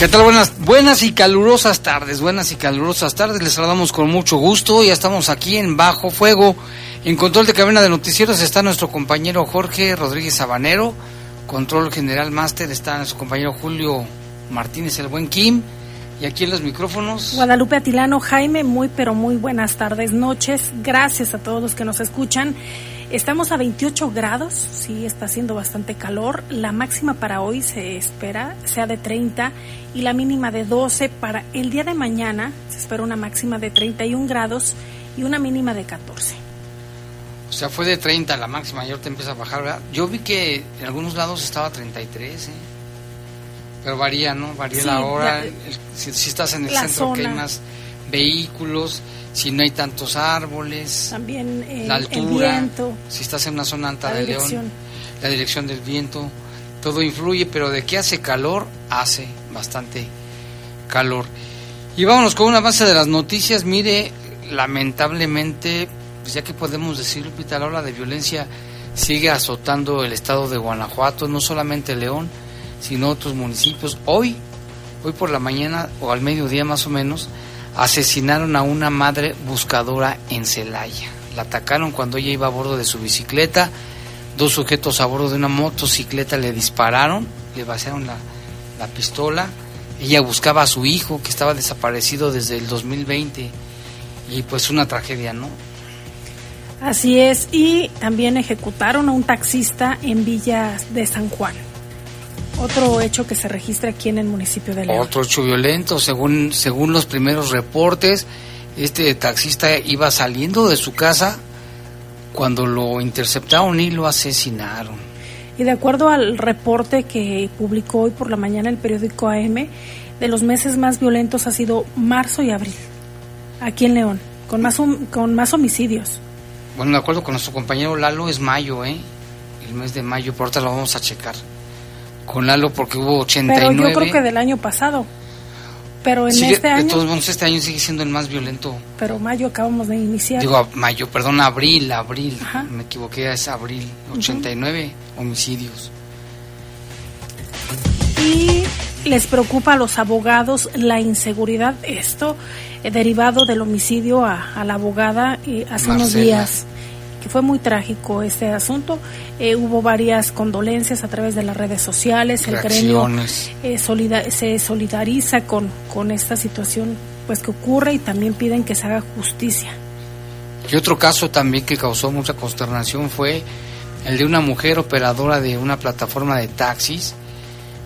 ¿Qué tal? Buenas, buenas y calurosas tardes, buenas y calurosas tardes. Les saludamos con mucho gusto. Ya estamos aquí en Bajo Fuego. En control de cabina de noticieros está nuestro compañero Jorge Rodríguez Sabanero. Control General Máster está nuestro compañero Julio Martínez, el buen Kim. Y aquí en los micrófonos. Guadalupe Atilano, Jaime, muy pero muy buenas tardes, noches. Gracias a todos los que nos escuchan. Estamos a 28 grados, sí, está haciendo bastante calor. La máxima para hoy se espera sea de 30 y la mínima de 12. Para el día de mañana se espera una máxima de 31 grados y una mínima de 14. O sea, fue de 30 la máxima y ahorita empieza a bajar, ¿verdad? Yo vi que en algunos lados estaba 33, ¿eh? Pero varía, ¿no? Varía la hora. si, estás en el centro que hay más vehículos si no hay tantos árboles, también eh, la altura, el viento, si estás en una zona alta de León, la dirección del viento, todo influye, pero de que hace calor, hace bastante calor. Y vámonos con una base de las noticias, mire, lamentablemente, pues ya que podemos decir, Lupita, la ola de violencia sigue azotando el estado de Guanajuato, no solamente León, sino otros municipios. Hoy, hoy por la mañana o al mediodía más o menos, asesinaron a una madre buscadora en Celaya. La atacaron cuando ella iba a bordo de su bicicleta. Dos sujetos a bordo de una motocicleta le dispararon, le vaciaron la, la pistola. Ella buscaba a su hijo que estaba desaparecido desde el 2020 y pues una tragedia, ¿no? Así es, y también ejecutaron a un taxista en Villa de San Juan. Otro hecho que se registra aquí en el municipio de León. Otro hecho violento, según, según los primeros reportes, este taxista iba saliendo de su casa cuando lo interceptaron y lo asesinaron. Y de acuerdo al reporte que publicó hoy por la mañana el periódico AM, de los meses más violentos ha sido marzo y abril, aquí en León, con más, con más homicidios. Bueno, de acuerdo con nuestro compañero Lalo, es mayo, ¿eh? El mes de mayo, por ahorita lo vamos a checar con Lalo porque hubo 89. Pero yo creo que del año pasado. Pero en este año. De todos modos, este año sigue siendo el más violento. Pero mayo acabamos de iniciar. Digo, mayo, perdón, abril, abril. Me equivoqué, es abril. 89 homicidios. Y les preocupa a los abogados la inseguridad. Esto eh, derivado del homicidio a, la abogada eh, hace unos días que fue muy trágico este asunto. Eh, hubo varias condolencias a través de las redes sociales, el gremio eh, se solidariza con, con esta situación pues que ocurre y también piden que se haga justicia. Y otro caso también que causó mucha consternación fue el de una mujer operadora de una plataforma de taxis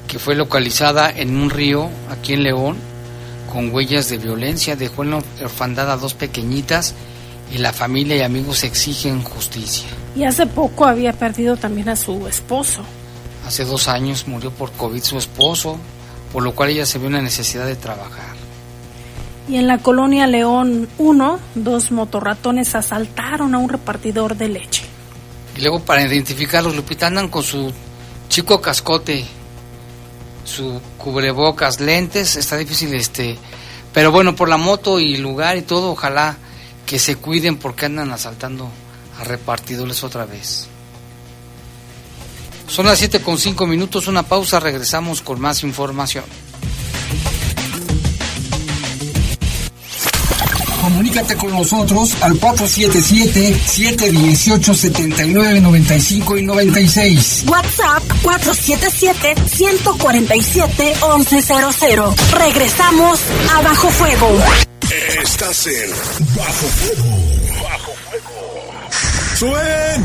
que fue localizada en un río aquí en León con huellas de violencia, dejó en la orfandad a dos pequeñitas y la familia y amigos exigen justicia. Y hace poco había perdido también a su esposo. Hace dos años murió por COVID su esposo, por lo cual ella se vio en la necesidad de trabajar. Y en la colonia León 1, dos motorratones asaltaron a un repartidor de leche. Y luego para identificarlos, Lupita, andan con su chico cascote, su cubrebocas, lentes, está difícil este... Pero bueno, por la moto y lugar y todo, ojalá que se cuiden porque andan asaltando a repartidores otra vez. Son las 7 con 5 minutos, una pausa, regresamos con más información. Comunícate con nosotros al 477-718-7995 y 96. WhatsApp 477-147-1100. Regresamos a Bajo Fuego. Estás en Bajo Fuego. Bajo ¡Suen!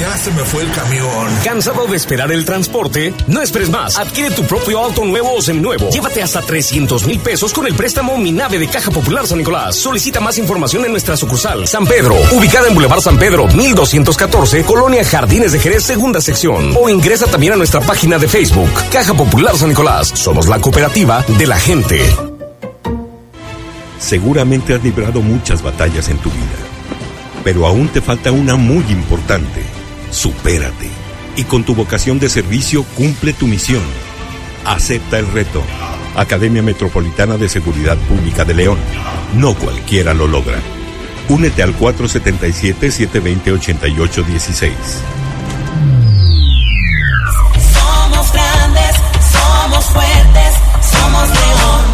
Ya se me fue el camión. ¿Cansado de esperar el transporte? No esperes más. Adquiere tu propio auto nuevo o seminuevo. Llévate hasta 300 mil pesos con el préstamo Minave de Caja Popular San Nicolás. Solicita más información en nuestra sucursal San Pedro, ubicada en Boulevard San Pedro, 1214, Colonia Jardines de Jerez, segunda sección. O ingresa también a nuestra página de Facebook, Caja Popular San Nicolás. Somos la cooperativa de la gente. Seguramente has librado muchas batallas en tu vida, pero aún te falta una muy importante supérate y con tu vocación de servicio cumple tu misión. Acepta el reto. Academia Metropolitana de Seguridad Pública de León. No cualquiera lo logra. Únete al 477-720-8816. Somos grandes, somos fuertes, somos León.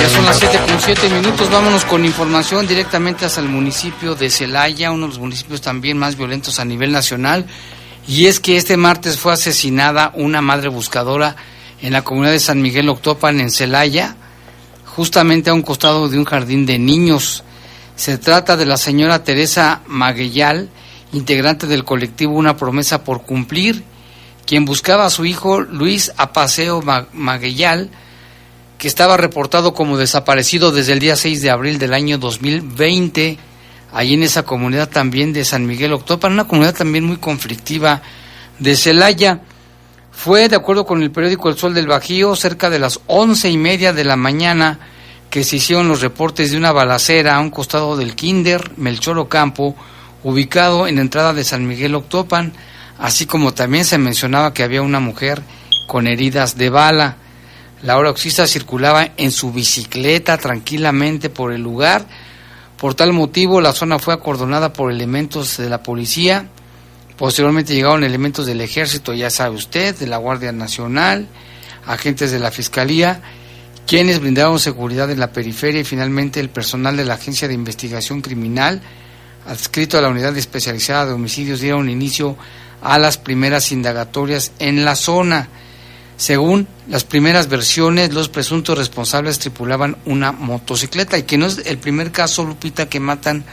Ya son las 7 con 7 minutos, vámonos con información directamente hasta el municipio de Celaya, uno de los municipios también más violentos a nivel nacional. Y es que este martes fue asesinada una madre buscadora en la comunidad de San Miguel Octopan, en Celaya, justamente a un costado de un jardín de niños. Se trata de la señora Teresa Maguellal, integrante del colectivo Una promesa por cumplir, quien buscaba a su hijo Luis Apaseo Maguellal, que estaba reportado como desaparecido desde el día 6 de abril del año 2020, ahí en esa comunidad también de San Miguel Octopan, una comunidad también muy conflictiva de Celaya. Fue, de acuerdo con el periódico El Sol del Bajío, cerca de las once y media de la mañana que se hicieron los reportes de una balacera a un costado del Kinder Melchor Ocampo, ubicado en la entrada de San Miguel Octopan, así como también se mencionaba que había una mujer con heridas de bala. La hora oxista circulaba en su bicicleta tranquilamente por el lugar. Por tal motivo, la zona fue acordonada por elementos de la policía. Posteriormente llegaron elementos del ejército, ya sabe usted, de la Guardia Nacional, agentes de la Fiscalía, quienes brindaron seguridad en la periferia y finalmente el personal de la Agencia de Investigación Criminal, adscrito a la Unidad Especializada de Homicidios, dieron inicio a las primeras indagatorias en la zona. Según las primeras versiones, los presuntos responsables tripulaban una motocicleta y que no es el primer caso, Lupita, que matan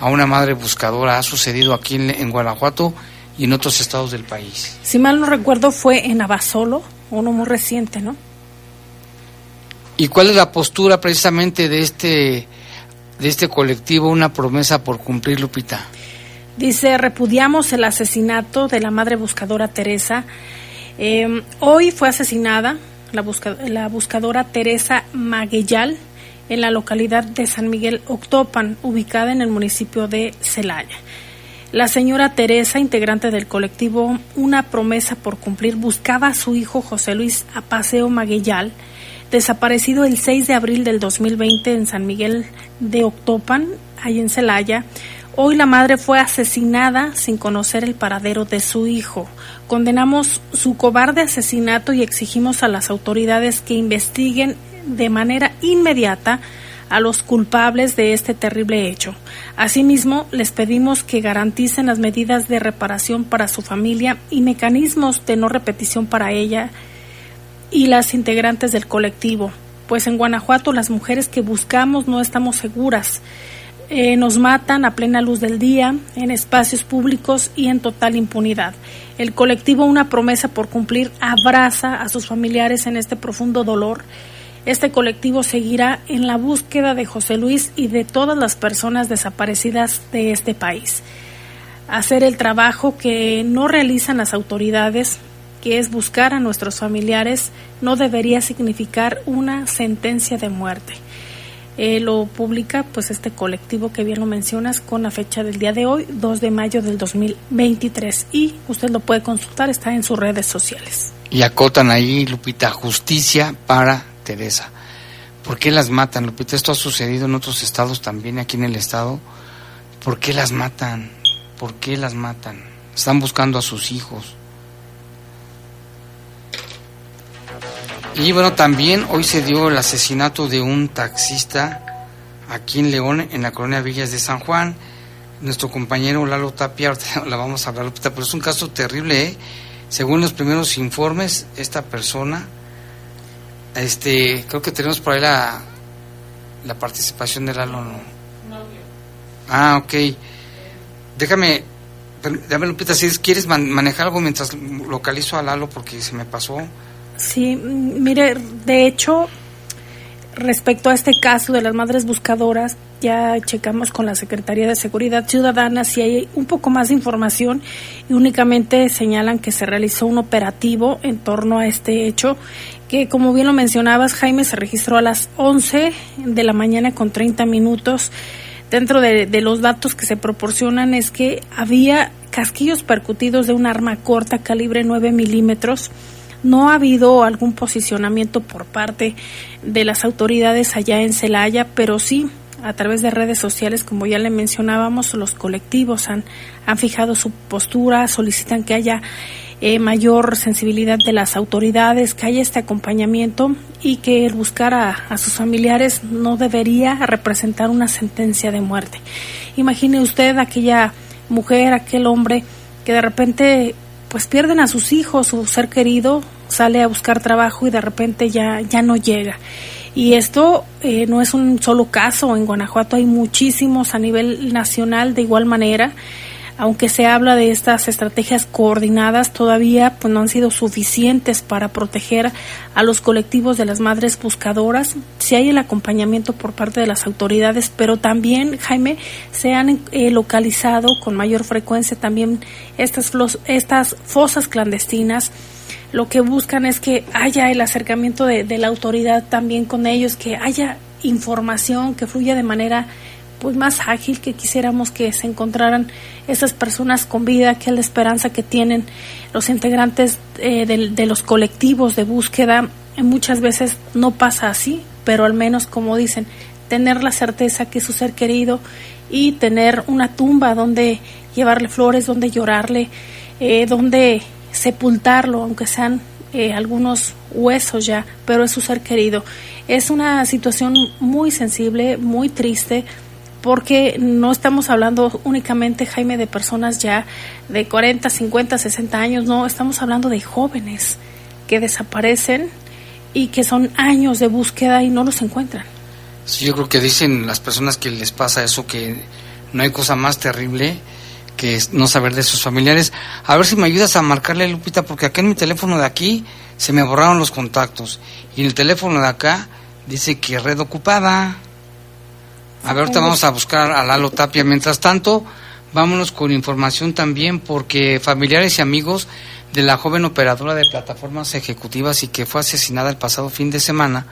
a una madre buscadora. Ha sucedido aquí en, Guanajuato y en otros estados del país. Si mal no recuerdo, fue en Abasolo, uno muy reciente, ¿no? ¿Y cuál es la postura precisamente de este, de este colectivo, una promesa por cumplir, Lupita? Dice, repudiamos el asesinato de la madre buscadora Teresa Em, hoy fue asesinada la, la, buscadora Teresa Maguellal en la localidad de San Miguel Octopan, ubicada en el municipio de Celaya. La señora Teresa, integrante del colectivo Una promesa por cumplir, buscaba a su hijo José Luis Apaseo Maguellal, desaparecido el 6 de abril del 2020 en San Miguel de Octopan, ahí en Celaya. Hoy la madre fue asesinada sin conocer el paradero de su hijo. Condenamos su cobarde asesinato y exigimos a las autoridades que investiguen de manera inmediata a los culpables de este terrible hecho. Asimismo, les pedimos que garanticen las medidas de reparación para su familia y mecanismos de no repetición para ella y las integrantes del colectivo, pues en Guanajuato las mujeres que buscamos no estamos seguras. Eh, nos matan a plena luz del día, en espacios públicos y en total impunidad. El colectivo Una promesa por cumplir abraza a sus familiares en este profundo dolor. Este colectivo seguirá en la búsqueda de José Luis y de todas las personas desaparecidas de este país. Hacer el trabajo que no realizan las autoridades, que es buscar a nuestros familiares, no debería significar una sentencia de muerte. Eh, lo publica pues este colectivo que bien lo mencionas con la fecha del día de hoy, 2 de mayo del 2023 y usted lo puede consultar, está en sus redes sociales. Y acotan ahí, Lupita, justicia para Teresa. ¿Por qué las matan, Lupita? Esto ha sucedido en otros estados también, aquí en el estado. ¿Por qué las matan? ¿Por qué las matan? Están buscando a sus hijos. Y bueno, también hoy se dio el asesinato de un taxista aquí en León, en la colonia Villas de San Juan. Nuestro compañero Lalo Tapia, la vamos a hablar, pero es un caso terrible, ¿eh? Según los primeros informes, esta persona, este, creo que tenemos por ahí la, la participación de Lalo. ¿no? Ah, ok. Déjame, dame Lupita, si quieres manejar algo mientras localizo a Lalo porque se me pasó. Sí, mire, de hecho, respecto a este caso de las madres buscadoras, ya checamos con la Secretaría de Seguridad Ciudadana si hay un poco más de información y únicamente señalan que se realizó un operativo en torno a este hecho que como bien lo mencionabas Jaime se registró a las 11 de la mañana con 30 minutos. Dentro de, de los datos que se proporcionan es que había casquillos percutidos de un arma corta calibre 9 milímetros no ha habido algún posicionamiento por parte de las autoridades allá en Celaya, pero sí a través de redes sociales, como ya le mencionábamos, los colectivos han, han fijado su postura, solicitan que haya eh, mayor sensibilidad de las autoridades, que haya este acompañamiento y que el buscar a, a, sus familiares no debería representar una sentencia de muerte. Imagine usted aquella mujer, aquel hombre que de repente pues pierden a sus hijos, su ser querido sale a buscar trabajo y de repente ya, ya no llega. Y esto eh, no es un solo caso, en Guanajuato hay muchísimos a nivel nacional de igual manera aunque se habla de estas estrategias coordinadas, todavía pues, no han sido suficientes para proteger a los colectivos de las madres buscadoras. Si hay el acompañamiento por parte de las autoridades, pero también, Jaime, se han eh, localizado con mayor frecuencia también estas, estas fosas clandestinas lo que buscan es que haya el acercamiento de, la autoridad también con ellos, que haya información que fluya de manera pues más ágil que quisiéramos que se encontraran esas personas con vida, que es la esperanza que tienen los integrantes eh, de, los colectivos de búsqueda. Muchas veces no pasa así, pero al menos como dicen, tener la certeza que es su ser querido y tener una tumba donde llevarle flores, donde llorarle, eh, donde sepultarlo, aunque sean eh, algunos huesos ya, pero es su ser querido. Es una situación muy sensible, muy triste, porque no estamos hablando únicamente, Jaime, de personas ya de 40, 50, 60 años, no, estamos hablando de jóvenes que desaparecen y que son años de búsqueda y no los encuentran. Sí, yo creo que dicen las personas que les pasa eso, que no hay cosa más terrible que no saber de sus familiares. A ver si me ayudas a marcarle, Lupita, porque acá en mi teléfono de aquí se me borraron los contactos y en el teléfono de acá dice que red ocupada. A ver, ahorita vamos a buscar a Lalo Tapia. Mientras tanto, vámonos con información también, porque familiares y amigos de la joven operadora de plataformas ejecutivas y que fue asesinada el pasado fin de semana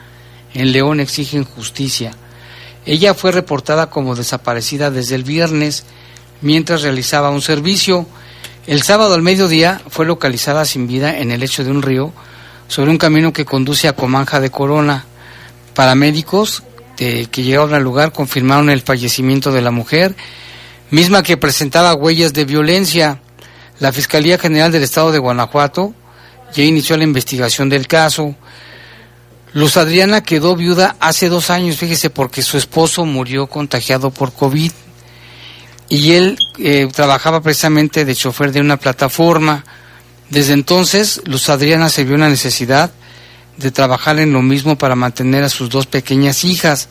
en León exigen justicia. Ella fue reportada como desaparecida desde el viernes mientras realizaba un servicio. El sábado al mediodía fue localizada sin vida en el lecho de un río sobre un camino que conduce a Comanja de Corona. Paramédicos que llegaron al lugar confirmaron el fallecimiento de la mujer, misma que presentaba huellas de violencia. La Fiscalía General del Estado de Guanajuato ya inició la investigación del caso. Luz Adriana quedó viuda hace dos años, fíjese, porque su esposo murió contagiado por COVID y él eh, trabajaba precisamente de chofer de una plataforma. Desde entonces, Luz Adriana se vio una necesidad de trabajar en lo mismo para mantener a sus dos pequeñas hijas.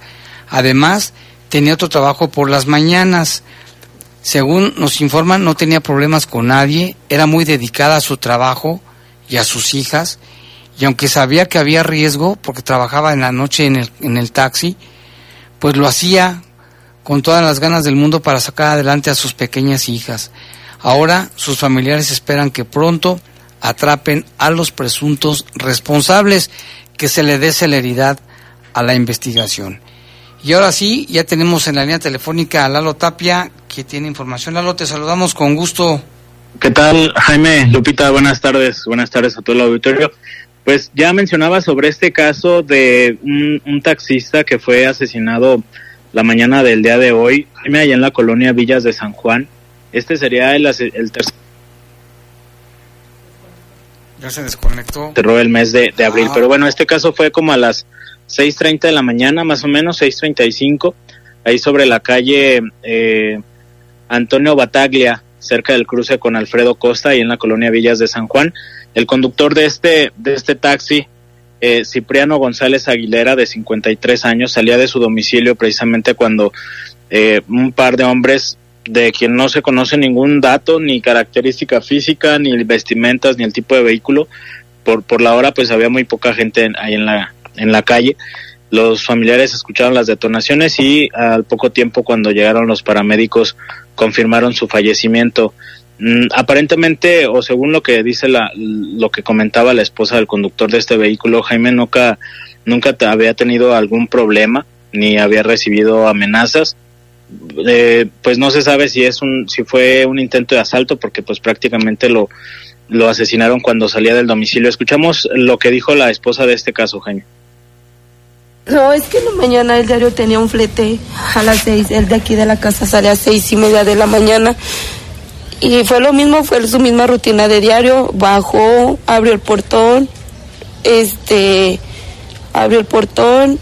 Además, tenía otro trabajo por las mañanas. Según nos informan, no tenía problemas con nadie, era muy dedicada a su trabajo y a sus hijas, y aunque sabía que había riesgo, porque trabajaba en la noche en el, en el taxi, pues lo hacía con todas las ganas del mundo para sacar adelante a sus pequeñas hijas. Ahora sus familiares esperan que pronto atrapen a los presuntos responsables, que se le dé celeridad a la investigación. Y ahora sí, ya tenemos en la línea telefónica a Lalo Tapia, que tiene información. Lalo, te saludamos con gusto. ¿Qué tal, Jaime? Lupita, buenas tardes. Buenas tardes a todo el auditorio. Pues ya mencionaba sobre este caso de un, taxista que fue asesinado la mañana del día de hoy, allá en la colonia Villas de San Juan. Este sería el, el ya se desconectó. Cerró el mes de, abril. Ah. Pero bueno, este caso fue como a las 6.30 de la mañana, más o menos, 6.35, ahí sobre la calle eh, Antonio Bataglia, cerca del cruce con Alfredo Costa, y en la colonia Villas de San Juan. El conductor de este, de este taxi, eh, Cipriano González Aguilera, de 53 años, salía de su domicilio precisamente cuando eh, un par de hombres de quien no se conoce ningún dato, ni característica física, ni vestimentas, ni el tipo de vehículo. Por, por la hora, pues había muy poca gente ahí en la, en la calle. Los familiares escucharon las detonaciones y al poco tiempo, cuando llegaron los paramédicos, confirmaron su fallecimiento. Mm, aparentemente, o según lo que dice la, lo que comentaba la esposa del conductor de este vehículo, Jaime nunca, nunca había tenido algún problema, ni había recibido amenazas eh, pues no se sabe si es un si fue un intento de asalto porque pues prácticamente lo lo asesinaron cuando salía del domicilio. Escuchamos lo que dijo la esposa de este caso, Jaime. No, es que en la mañana el diario tenía un flete a las seis, el de aquí de la casa sale a seis y media de la mañana. Y fue lo mismo, fue su misma rutina de diario, bajó, abrió el portón, este, abrió el portón,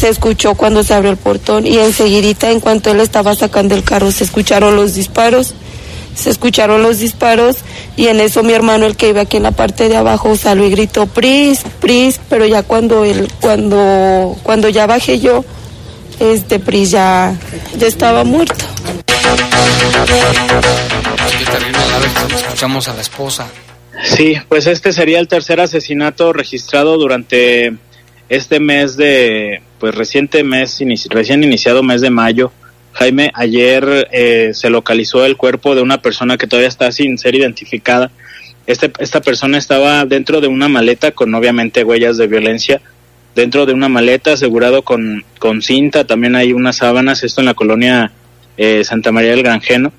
se escuchó cuando se abrió el portón y enseguidita en cuanto él estaba sacando el carro se escucharon los disparos se escucharon los disparos y en eso mi hermano el que iba aquí en la parte de abajo salió y gritó pris pris pero ya cuando él cuando cuando ya bajé yo este pris ya ya estaba muerto. Escuchamos a la esposa. Sí pues este sería el tercer asesinato registrado durante este mes de, pues reciente mes, recién iniciado mes de mayo, Jaime, ayer eh, se localizó el cuerpo de una persona que todavía está sin ser identificada. Este, esta persona estaba dentro de una maleta con obviamente huellas de violencia, dentro de una maleta asegurado con, con cinta, también hay unas sábanas, esto en la colonia eh, Santa María del Granjeno,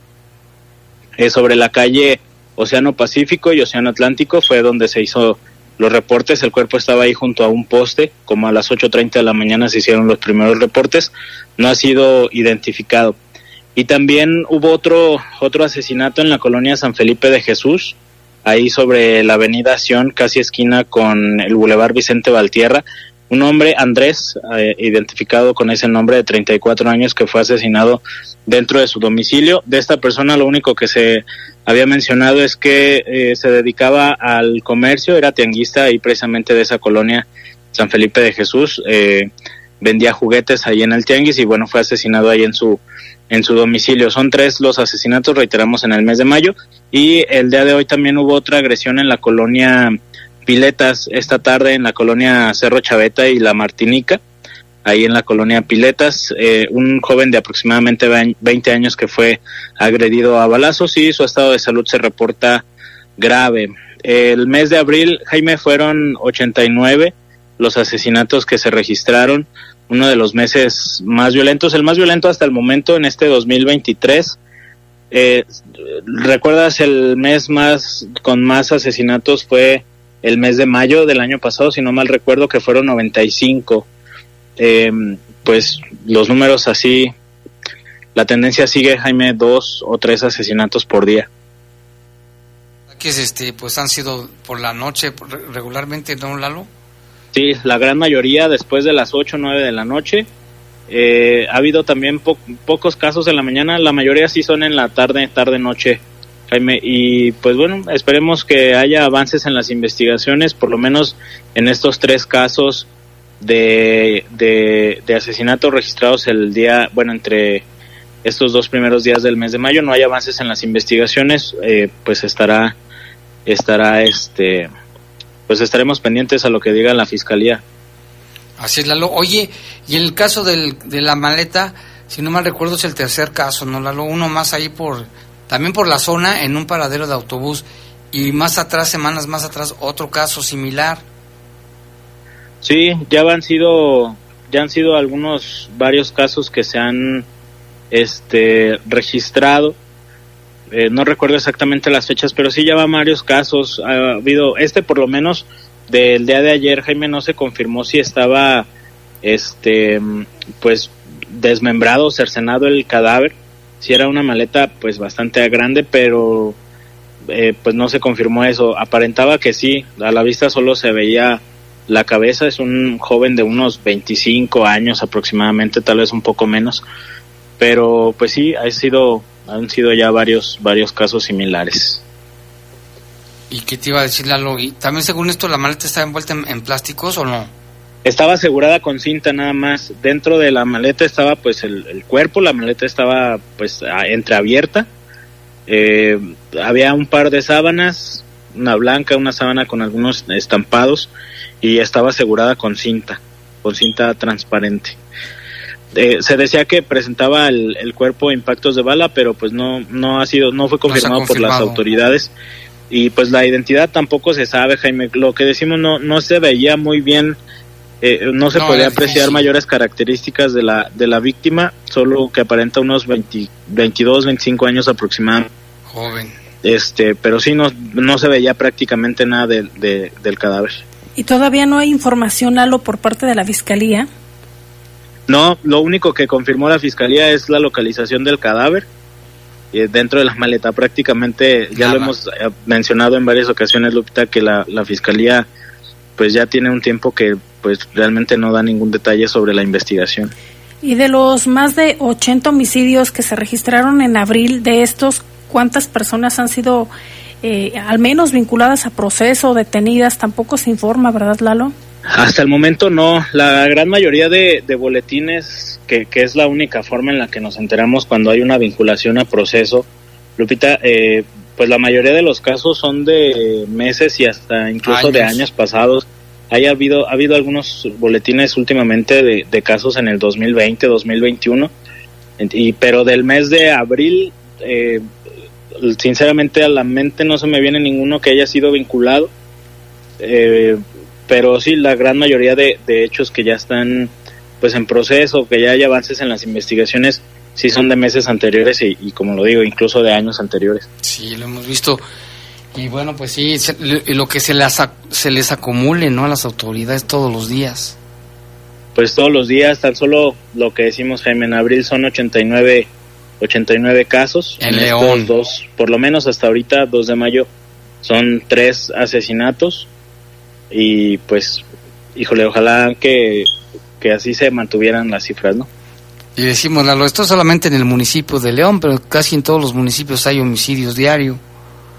eh, sobre la calle Océano Pacífico y Océano Atlántico fue donde se hizo los reportes, el cuerpo estaba ahí junto a un poste, como a las 8.30 de la mañana se hicieron los primeros reportes, no ha sido identificado. Y también hubo otro, otro asesinato en la colonia San Felipe de Jesús, ahí sobre la avenida Sion, casi esquina con el Boulevard Vicente Valtierra. Un hombre, Andrés, eh, identificado con ese nombre de 34 años, que fue asesinado dentro de su domicilio. De esta persona lo único que se había mencionado es que eh, se dedicaba al comercio, era tianguista ahí precisamente de esa colonia San Felipe de Jesús, eh, vendía juguetes ahí en el tianguis y bueno, fue asesinado ahí en su en su domicilio. Son tres los asesinatos, reiteramos, en el mes de mayo y el día de hoy también hubo otra agresión en la colonia Piletas esta tarde en la colonia Cerro Chaveta y La Martinica ahí en la colonia Piletas, eh, un joven de aproximadamente 20 años que fue agredido a balazos y su estado de salud se reporta grave. El mes de abril, Jaime, fueron 89 los asesinatos que se registraron, uno de los meses más violentos, el más violento hasta el momento en este 2023. Eh, ¿Recuerdas el mes más con más asesinatos fue el mes de mayo del año pasado, si no mal recuerdo, que fueron 95 eh, pues los números así, la tendencia sigue, Jaime, dos o tres asesinatos por día. Que este, pues han sido por la noche regularmente, ¿no, Lalo? Sí, la gran mayoría después de las 8 o 9 de la noche. Eh, ha habido también pocos casos en la mañana, la mayoría sí son en la tarde, tarde-noche, Jaime. Y pues bueno, esperemos que haya avances en las investigaciones, por lo menos en estos tres casos de, de, asesinatos registrados el día, bueno, entre estos dos primeros días del mes de mayo no hay avances en las investigaciones, eh, pues estará, estará este, pues estaremos pendientes a lo que diga la fiscalía. Así es, Lalo. Oye, y el caso del, de la maleta, si no mal recuerdo, es el tercer caso, ¿no, Lalo? Uno más ahí por, también por la zona, en un paradero de autobús, y más atrás, semanas más atrás, otro caso similar. Sí, ya han sido ya han sido algunos varios casos que se han este registrado. Eh, no recuerdo exactamente las fechas, pero sí ya van varios casos. Ha habido este por lo menos del día de ayer, Jaime, no se confirmó si estaba, este, pues, desmembrado, cercenado el cadáver. Si era una maleta, pues, bastante grande, pero, eh, pues, no se confirmó eso. Aparentaba que sí, a la vista solo se veía la cabeza. Es un joven de unos 25 años aproximadamente, tal vez un poco menos. Pero, pues sí, ha sido, han sido ya varios, varios casos similares. ¿Y qué te iba a decir Lalo? ¿Y también según esto la maleta estaba envuelta en, plásticos o no? Estaba asegurada con cinta nada más. Dentro de la maleta estaba pues el, cuerpo, la maleta estaba pues entreabierta. Eh, había un par de sábanas, una blanca, una sábana con algunos estampados y estaba asegurada con cinta, con cinta transparente. Eh, se decía que presentaba el, cuerpo impactos de bala, pero pues no no ha sido no fue confirmado. por las autoridades y pues la identidad tampoco se sabe, Jaime. Lo que decimos no, no se veía muy bien, eh, no se podía apreciar mayores características de la, de la víctima, solo que aparenta unos 20, 22, 25 años aproximadamente. Joven. Este, pero sí no, no se veía prácticamente nada de, del cadáver. ¿Y todavía no hay información, Lalo, por parte de la Fiscalía? No, lo único que confirmó la Fiscalía es la localización del cadáver dentro de la maleta prácticamente ya lo hemos eh, mencionado en varias ocasiones Lupita que la, la fiscalía pues ya tiene un tiempo que pues realmente no da ningún detalle sobre la investigación. Y de los más de 80 homicidios que se registraron en abril, de estos, ¿cuántas personas han sido eh, al menos vinculadas a proceso, detenidas? Tampoco se informa, ¿verdad, Lalo? Hasta el momento no. La gran mayoría de, de boletines que, es la única forma en la que nos enteramos cuando hay una vinculación a proceso. Lupita, eh, pues la mayoría de los casos son de meses y hasta incluso de años pasados. Hay habido, ha habido algunos boletines últimamente de, casos en el 2020, 2021, y, pero del mes de abril, eh, sinceramente a la mente no se me viene ninguno que haya sido vinculado, eh, pero sí, la gran mayoría de, de hechos que ya están pues en proceso, que ya hay avances en las investigaciones, sí son de meses anteriores y, como lo digo, incluso de años anteriores. Sí, lo hemos visto. Y bueno, pues sí, lo que se les, se les acumule, ¿no? A las autoridades todos los días. Pues todos los días, tan solo lo que decimos, Jaime, en abril son 89, 89 casos. En, León. Dos, por lo menos hasta ahorita, 2 de mayo, son tres asesinatos. Y pues, híjole, ojalá que que así se mantuvieran las cifras, ¿no? Y decimos, Lalo, esto solamente en el municipio de León, pero casi en todos los municipios hay homicidios diario.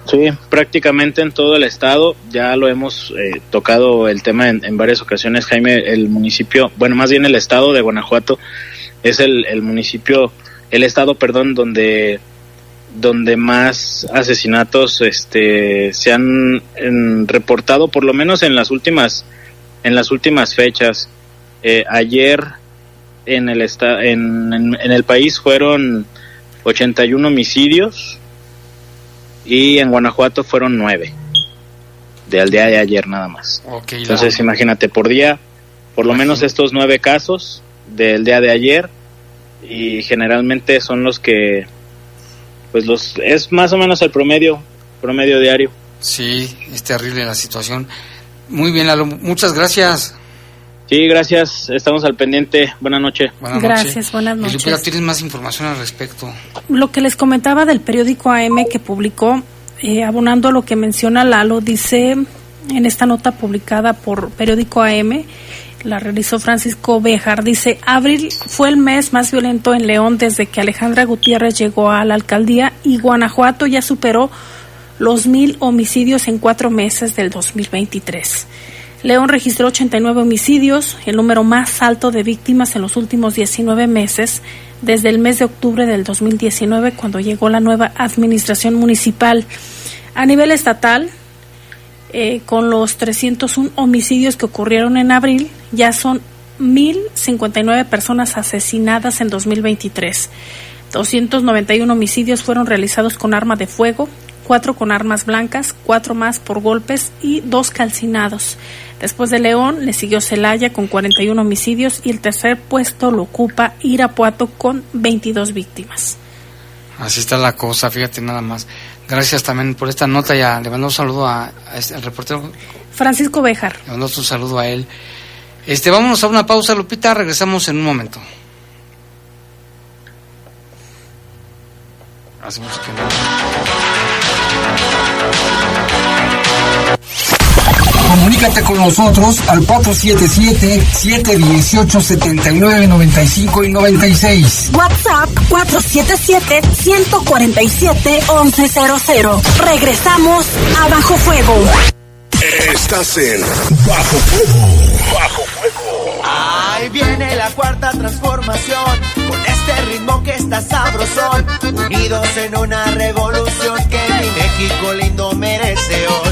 Sí, prácticamente en todo el estado, ya lo hemos eh, tocado el tema en, varias ocasiones, Jaime, el municipio, bueno, más bien el estado de Guanajuato es el, el municipio, el estado, perdón, donde donde más asesinatos este se han reportado por lo menos en las últimas en las últimas fechas. Eh, ayer en el, en, en, el país fueron 81 homicidios y en Guanajuato fueron 9 de al día de ayer nada más. Entonces imagínate, por día, por lo menos estos nueve casos del día de ayer y generalmente son los que, pues los, es más o menos el promedio, promedio diario. Sí, es terrible la situación. Muy bien, Lalo, muchas gracias. Sí, gracias. Estamos al pendiente. Buenas noches. Buenas gracias, buenas noches. ¿tienes más información al respecto? Lo que les comentaba del periódico AM que publicó, eh, abonando lo que menciona Lalo, dice en esta nota publicada por periódico AM, la realizó Francisco Bejar, dice, abril fue el mes más violento en León desde que Alejandra Gutiérrez llegó a la alcaldía y Guanajuato ya superó los mil homicidios en cuatro meses del 2023. León registró 89 homicidios, el número más alto de víctimas en los últimos 19 meses, desde el mes de octubre del 2019, cuando llegó la nueva administración municipal. A nivel estatal, eh, con los 301 homicidios que ocurrieron en abril, ya son 1.059 personas asesinadas en 2023. 291 homicidios fueron realizados con arma de fuego, cuatro con armas blancas, cuatro más por golpes y dos calcinados. Después de León le siguió Celaya con 41 homicidios y el tercer puesto lo ocupa Irapuato con 22 víctimas. Así está la cosa, fíjate nada más. Gracias también por esta nota. Ya le mando un saludo a, este, al reportero Francisco Bejar. Le mando un saludo a él. Este, vámonos a una pausa, Lupita, regresamos en un momento. Hacemos que Comunícate con nosotros al 477-718-7995 y 96. WhatsApp 477-147-1100. Regresamos a Bajo Fuego. Estás en Bajo Fuego. Bajo Fuego. Ahí viene la cuarta transformación. Con este ritmo que está sabrosón. Unidos en una revolución que mi México lindo merece hoy.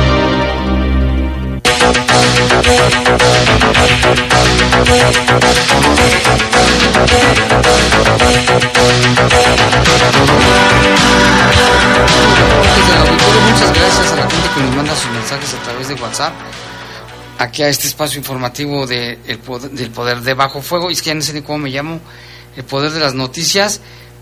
Muchas gracias a la gente que nos manda sus mensajes a través de WhatsApp. Aquí a este espacio informativo de el poder, del poder de bajo fuego. Y es que ya no sé ni cómo me llamo. El poder de las noticias.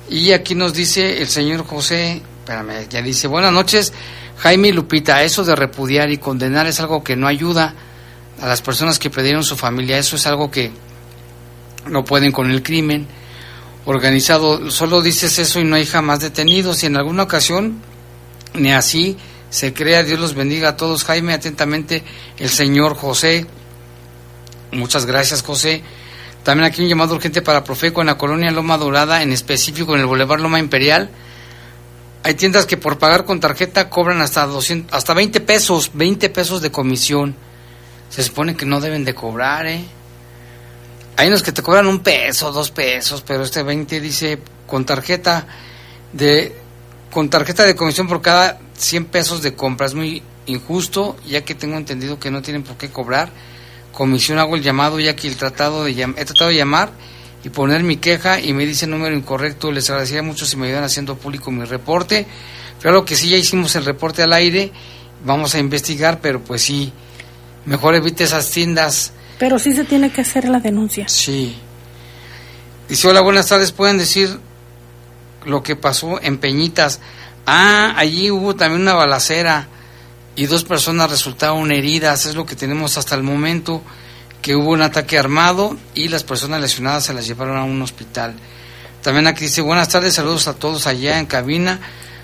Y aquí nos dice el señor José. Espérame, ya dice: Buenas noches, Jaime Lupita. Eso de repudiar y condenar es algo que no ayuda a las personas que perdieron su familia. Eso es algo que no pueden con el crimen organizado. Solo dices eso y no hay jamás detenidos. Y en alguna ocasión, ni así se crea. Dios los bendiga a todos. Jaime, atentamente, el señor José. Muchas gracias, José. También aquí un llamado urgente para Profeco en la colonia Loma Dorada, en específico en el Boulevard Loma Imperial. Hay tiendas que por pagar con tarjeta cobran hasta 200, hasta 20 pesos, 20 pesos de comisión. Se supone que no deben de cobrar, ¿eh? Hay unos que te cobran un peso, dos pesos, pero este 20 dice con tarjeta de con tarjeta de comisión por cada 100 pesos de compra. Es muy injusto, ya que tengo entendido que no tienen por qué cobrar. Comisión hago el llamado, ya que el tratado de he tratado de llamar y poner mi queja y me dice número incorrecto. Les agradecería mucho si me ayudan haciendo público mi reporte. Lo que sí ya hicimos el reporte al aire, vamos a investigar, pero pues sí, mejor evite esas tiendas. Pero sí se tiene que hacer la denuncia. Sí. Dice, hola, buenas tardes, ¿pueden decir lo que pasó en Peñitas? Ah, allí hubo también una balacera y dos personas resultaron heridas, es lo que tenemos hasta el momento, que hubo un ataque armado y las personas lesionadas se las llevaron a un hospital. También aquí dice, buenas tardes, saludos a todos allá en cabina.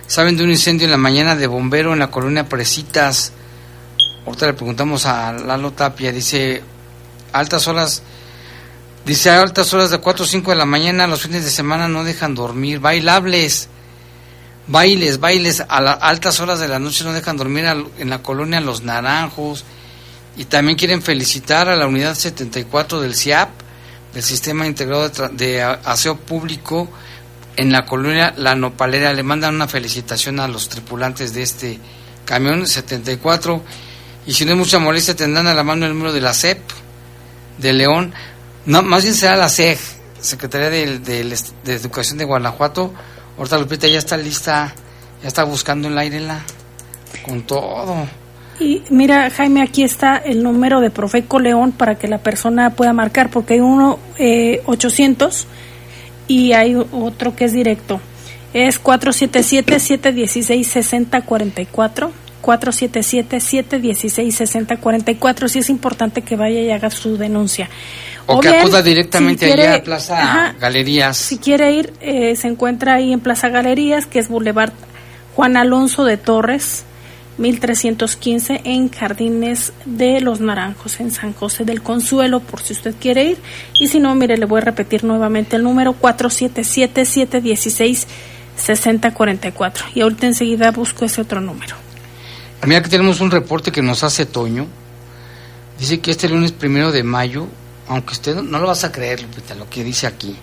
¿Saben de un incendio en la mañana de bombero en la colonia Presitas? Ahorita le preguntamos a Lalo Tapia, dice, altas horas, dice, a altas horas de 4 o 5 de la mañana, los fines de semana no dejan dormir, bailables, bailes, bailes, a las altas horas de la noche no dejan dormir en la colonia Los Naranjos, y también quieren felicitar a la unidad 74 del CIAP, del Sistema Integrado de, de Aseo Público, en la colonia La Nopalera. Le mandan una felicitación a los tripulantes de este camión 74 Y si no es mucha molestia, tendrán a la mano el número de la CEP de León. Más bien será la CEG, Secretaría de, Educación de Guanajuato. Ahorita Lupita ya está lista, ya está buscando el aire con todo. Y mira, Jaime, aquí está el número de Profeco León para que la persona pueda marcar, porque hay uno eh, 800 y hay otro que es directo. Es 477-716-6044. 477-716-6044. Sí es importante que vaya y haga su denuncia. O, que acuda directamente allá a Plaza Galerías. Si quiere ir, eh, se encuentra ahí en Plaza Galerías, que es Boulevard Juan Alonso de Torres, 1315 en Jardines de los Naranjos, en San José del Consuelo, por si usted quiere ir. Y si no, mire, le voy a repetir nuevamente el número 477-716-6044. Y ahorita enseguida busco ese otro número. Mira que tenemos un reporte que nos hace Toño. Dice que este lunes primero de mayo, aunque usted no, lo vas a creer, Lupita, lo que dice aquí,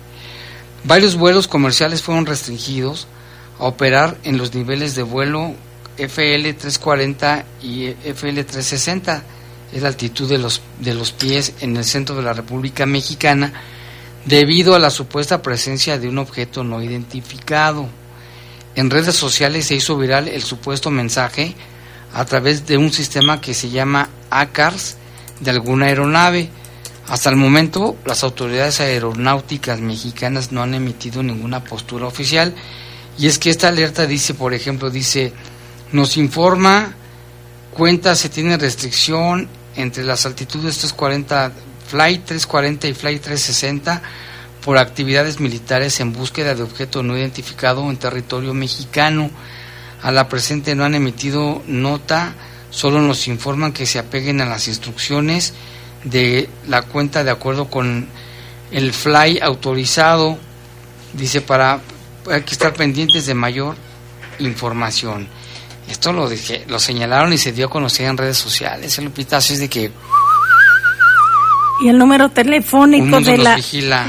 varios vuelos comerciales fueron restringidos a operar en los niveles de vuelo FL 340 y FL 360 es la altitud de los, de los pies en el centro de la República Mexicana debido a la supuesta presencia de un objeto no identificado. En redes sociales se hizo viral el supuesto mensaje a través de un sistema que se llama ACARS de alguna aeronave. Hasta el momento las autoridades aeronáuticas mexicanas no han emitido ninguna postura oficial y es que esta alerta dice, por ejemplo, dice nos informa, cuenta, se tiene restricción entre las altitudes 340, Flight 340 y Flight 360 por actividades militares en búsqueda de objeto no identificado en territorio mexicano. A la presente no han emitido nota, solo nos informan que se apeguen a las instrucciones de la cuenta de acuerdo con el fly autorizado. Dice para hay que estar pendientes de mayor información. Esto lo dije, lo señalaron y se dio a conocer en redes sociales. El pitazo es de que. Y el número telefónico de la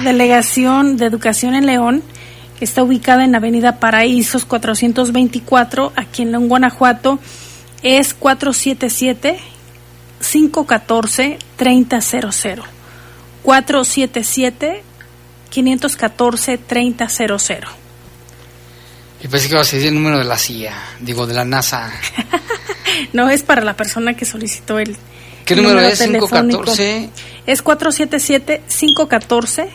Delegación de Educación en León, está ubicada en Avenida Paraísos 424, aquí en León, Guanajuato, es 477 514 3000. 477 514 3000. Y pensé que iba a ser el número de la CIA, digo, de la NASA. no, es para la persona que solicitó el. ¿Qué número, es? 514. Es 477-514.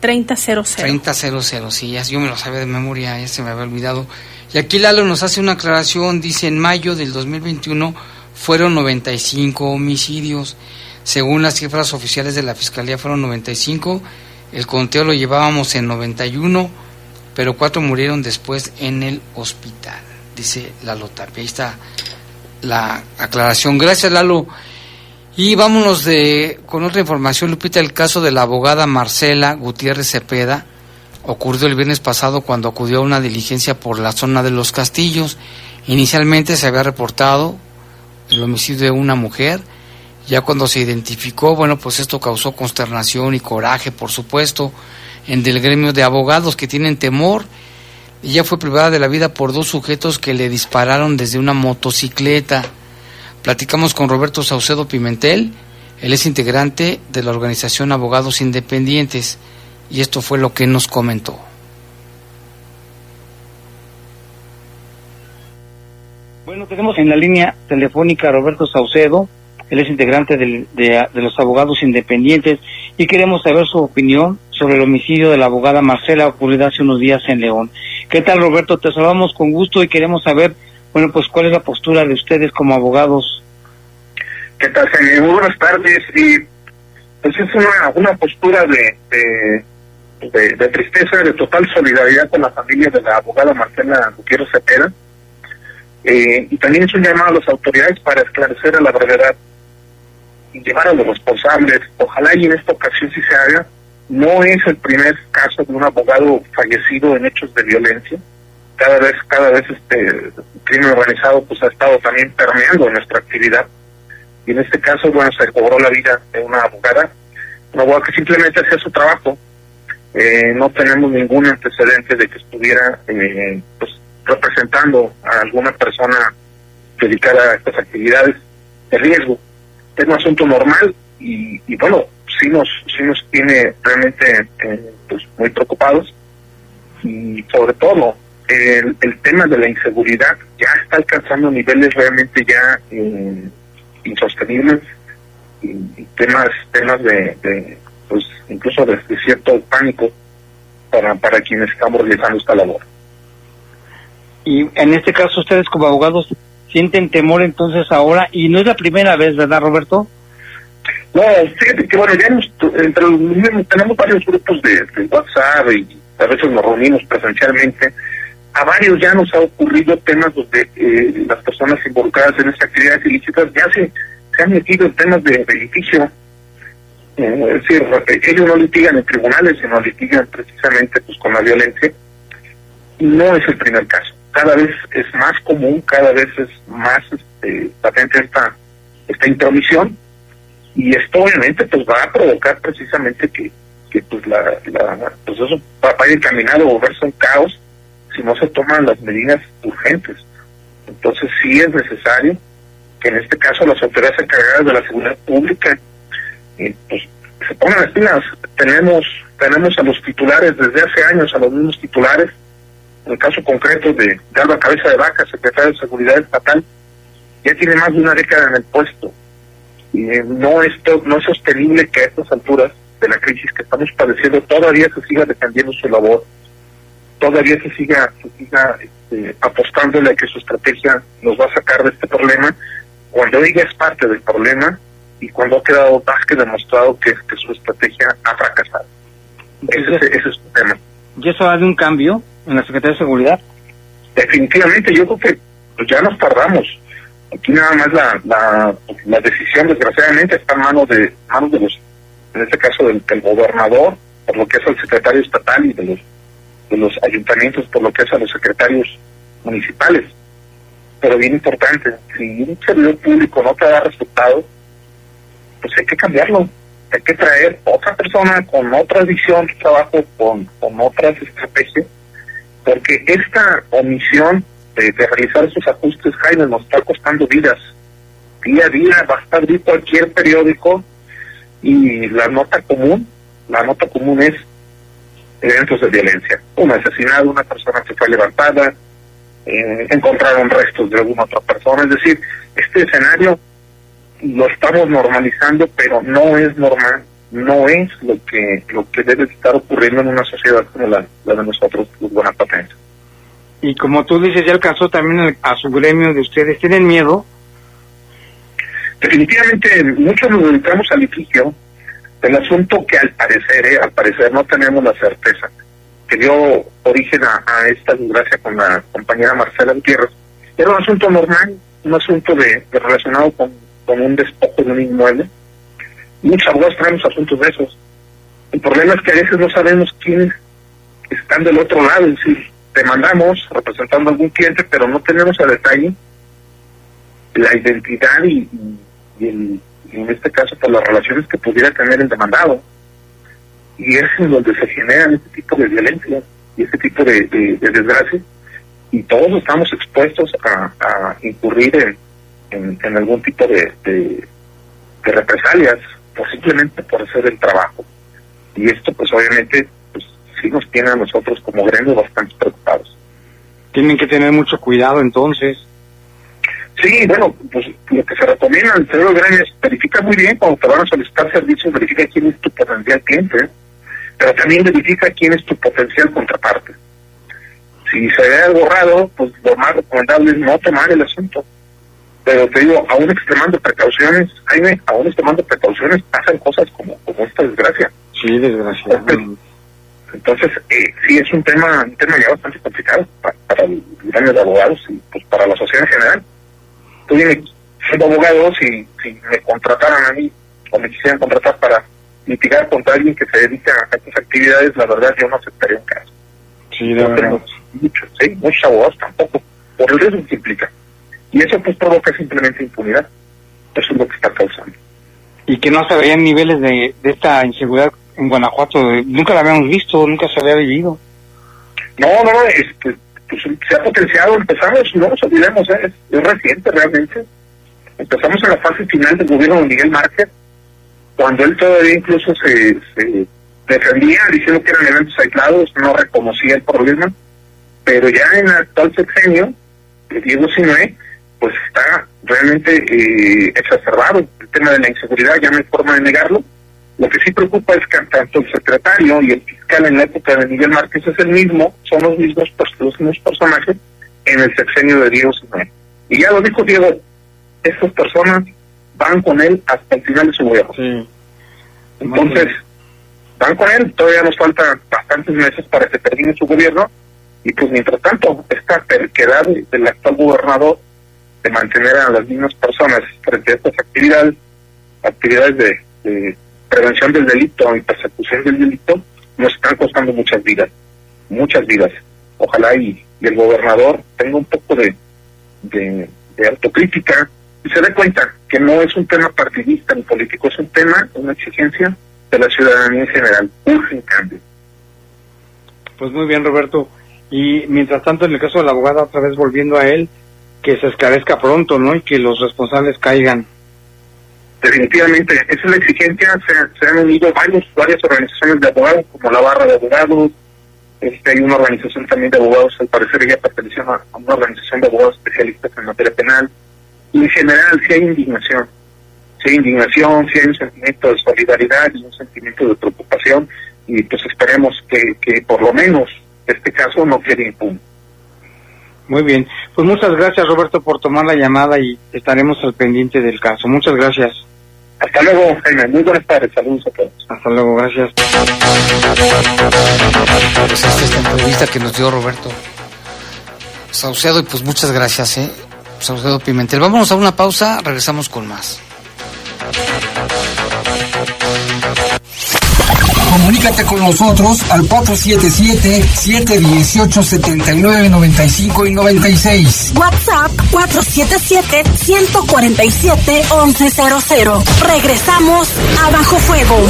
3000. 3000, sí, ya, yo me lo sabía de memoria, ya se me había olvidado. Y aquí Lalo nos hace una aclaración, dice en mayo del 2021 fueron 95 homicidios. Según las cifras oficiales de la Fiscalía fueron 95, el conteo lo llevábamos en 91 pero cuatro murieron después en el hospital, dice Lalo Tapia. Ahí está la aclaración. Gracias, Lalo. Y vámonos de, con otra información, Lupita, el caso de la abogada Marcela Gutiérrez Cepeda ocurrió el viernes pasado cuando acudió a una diligencia por la zona de los castillos. Inicialmente se había reportado el homicidio de una mujer. Ya cuando se identificó, bueno, pues esto causó consternación y coraje, por supuesto en del gremio de abogados que tienen temor. Ella fue privada de la vida por dos sujetos que le dispararon desde una motocicleta. Platicamos con Roberto Saucedo Pimentel, él es integrante de la organización Abogados Independientes y esto fue lo que nos comentó. Bueno, tenemos en la línea telefónica a Roberto Saucedo, él es integrante de, de, los abogados independientes y queremos saber su opinión sobre el homicidio de la abogada Marcela ocurrido hace unos días en León. ¿Qué tal, Roberto? Te saludamos con gusto y queremos saber, bueno, pues cuál es la postura de ustedes como abogados. ¿Qué tal, señor? Muy buenas tardes. Y pues es una, una postura de, de, tristeza, de total solidaridad con la familia de la abogada Marcela Gutiérrez Cepeda. Eh, y también es un llamado a las autoridades para esclarecer a la brevedad y llevar a los responsables. Ojalá y en esta ocasión sí se haga. No es el primer caso de un abogado fallecido en hechos de violencia. Cada vez, cada vez este crimen organizado pues ha estado también permeando nuestra actividad. Y en este caso, bueno, se cobró la vida de una abogada, una abogada que simplemente hacía su trabajo. Eh, no tenemos ningún antecedente de que estuviera eh, pues representando a alguna persona dedicada a estas actividades de riesgo. Es un asunto normal y, y bueno, sí nos, sí nos tiene realmente eh, pues muy preocupados y sobre todo el, el tema de la inseguridad ya está alcanzando niveles realmente ya eh, insostenibles y, temas temas de, de, pues incluso de, de cierto pánico para para quienes estamos realizando esta labor. Y en este caso ustedes como abogados sienten temor entonces ahora y no es la primera vez verdad Roberto no, fíjate que bueno, ya hemos, entre los mismos, tenemos varios grupos de, de WhatsApp y a veces nos reunimos presencialmente. A varios ya nos ha ocurrido temas donde eh, las personas involucradas en estas actividades ilícitas ya se, se han metido en temas de, litigio. Eh, es decir, ellos no litigan en tribunales, sino litigan precisamente pues con la violencia. No es el primer caso. Cada vez es más común, cada vez es más este, patente esta, esta intromisión y esto obviamente pues va a provocar precisamente que, que pues la, la pues eso va, a ir encaminado a volverse un caos si no se toman las medidas urgentes. Entonces sí es necesario que en este caso las autoridades encargadas de la seguridad pública eh, pues se pongan las pilas. Tenemos tenemos a los titulares desde hace años a los mismos titulares. En el caso concreto de, de Alba Cabeza de Vaca secretario de Seguridad Estatal ya tiene más de una década en el puesto. Y no es no es sostenible que a estas alturas de la crisis que estamos padeciendo todavía se siga defendiendo su labor todavía se siga se siga este, apostándole a que su estrategia nos va a sacar de este problema. Cuando ella es parte del problema y cuando ha quedado más que demostrado que, que su estrategia ha fracasado. Ese, ese, ese es su tema. ¿y eso ha de un cambio en la Secretaría de Seguridad? definitivamente yo creo que pues, ya nos tardamos. Aquí nada más la, la, la decisión desgraciadamente está en manos de manos de los en este caso del, del, gobernador por lo que es el secretario estatal y de los de los ayuntamientos por lo que es a los secretarios municipales pero bien importante si un servidor público no te da resultado pues hay que cambiarlo hay que traer otra persona con otra visión de trabajo con, con otras estrategias porque esta omisión de, realizar esos ajustes, Jaime, nos está costando vidas. Día a día va a abrir cualquier periódico y la nota común, la nota común es eventos de violencia. Un asesinado, una persona que fue levantada, eh, encontraron restos de alguna otra persona. Es decir, este escenario lo estamos normalizando, pero no es normal, no es lo que lo que debe estar ocurriendo en una sociedad como la, la de nosotros, los. Y como tú dices, ya alcanzó también a su gremio de ustedes. ¿Tienen miedo? Definitivamente, muchos nos dedicamos al litigio del asunto que al parecer, eh, al parecer no tenemos la certeza, que dio origen a, esta desgracia con la compañera Marcela Gutiérrez. Era un asunto normal, un asunto de, de relacionado con, con, un despojo de un inmueble. Muchos abogados traemos asuntos de esos. El problema es que a veces no sabemos quiénes están del otro lado, es decir, demandamos representando a algún cliente, pero no tenemos a detalle la identidad y, y, el, en este caso por las relaciones que pudiera tener el demandado. Y es en donde se generan este tipo de violencia y este tipo de, de, de desgracia. Y todos estamos expuestos a, a incurrir en, en, algún tipo de, de, represalias, por simplemente por hacer el trabajo. Y esto pues obviamente sí nos tiene a nosotros como gremio bastante preocupados. Tienen que tener mucho cuidado entonces. Sí, bueno, pues lo que se recomienda al interior del gremio es verifica muy bien cuando te van a solicitar servicios, verifica quién es tu potencial cliente, pero también verifica quién es tu potencial contraparte. Si se ve algo raro, pues lo más recomendable es no tomar el asunto. Pero te digo, aún extremando precauciones, Jaime, aún extremando precauciones, pasan cosas como, como esta desgracia. Sí, desgraciadamente. Entonces, eh, sí es un tema, un tema ya bastante complicado para, para el de abogados y pues para la sociedad en general. Dime, siendo abogado, si, si me contrataran a mí o me quisieran contratar para litigar contra alguien que se dedica a estas actividades, la verdad yo no aceptaría un caso. Sí, de verdad. Muchos, ¿sí? muchos abogados tampoco, por el riesgo que implica. Y eso pues provoca simplemente impunidad. Eso es lo que está causando. Y que no se veían niveles de, de esta inseguridad en Guanajuato, nunca la habíamos visto, nunca se había vivido. No, no, este, pues, se ha potenciado, empezamos, no nos olvidemos, ¿eh? es, reciente realmente. Empezamos en la fase final del gobierno de Miguel Márquez, cuando él todavía incluso se, defendía diciendo que eran eventos aislados, no reconocía el problema, pero ya en el actual sexenio, Diego Sinue, pues está realmente eh, exacerbado el tema de la inseguridad, ya no hay forma de negarlo. Lo que sí preocupa es que tanto el secretario y el fiscal en la época de Miguel Márquez es el mismo, son los mismos, los mismos personajes en el sexenio de Diego Sinue. Y ya lo dijo Diego, estas personas van con él hasta el final de su gobierno. Entonces, van con él, todavía nos faltan bastantes meses para que termine su gobierno, y pues mientras tanto, esta terquedad del actual gobernador de mantener a las mismas personas frente a estas actividades, actividades de, prevención del delito y persecución del delito, nos están costando muchas vidas, muchas vidas. Ojalá y, el gobernador tenga un poco de, de, autocrítica y se dé cuenta que no es un tema partidista ni político, es un tema, una exigencia de la ciudadanía en general. Urge un cambio. Pues muy bien, Roberto. Y mientras tanto, en el caso de la abogada, otra vez volviendo a él, que se esclarezca pronto, ¿no? Y que los responsables caigan. Definitivamente, esa es la exigencia. Se, han unido varios, varias organizaciones de abogados, como la Barra de Abogados. Este, hay una organización también de abogados, al parecer ella pertenece a una organización de abogados especialistas en materia penal. Y en general, si hay indignación. Si hay indignación, si hay un sentimiento de solidaridad un sentimiento de preocupación. Y pues esperemos que, que por lo menos este caso no quede impune. Muy bien, pues muchas gracias Roberto por tomar la llamada y estaremos al pendiente del caso. Muchas gracias. Hasta luego, Jaime. Muy buenas tardes. Saludos a todos. Hasta luego, gracias. Pues esta, entrevista que nos dio Roberto Saucedo y pues muchas gracias, ¿eh? Saucedo Pimentel. Vámonos a una pausa, regresamos con más. Comunícate con nosotros al 477-718-7995 y 96. WhatsApp 477-147-1100. Regresamos a Bajo Fuego.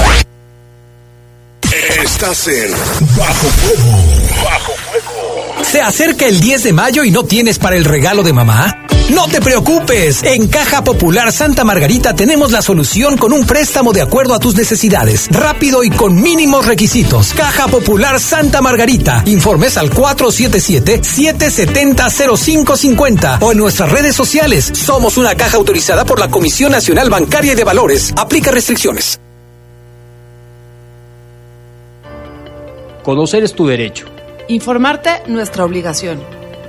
Estás en Bajo Fuego. Bajo Fuego. ¿Se acerca el 10 de mayo y no tienes para el regalo de mamá? No te preocupes, en Caja Popular Santa Margarita tenemos la solución con un préstamo de acuerdo a tus necesidades, rápido y con mínimos requisitos. Caja Popular Santa Margarita. Informes al 477-770-0550 o en nuestras redes sociales. Somos una caja autorizada por la Comisión Nacional Bancaria y de Valores. Aplica restricciones. Conocer es tu derecho. Informarte nuestra obligación.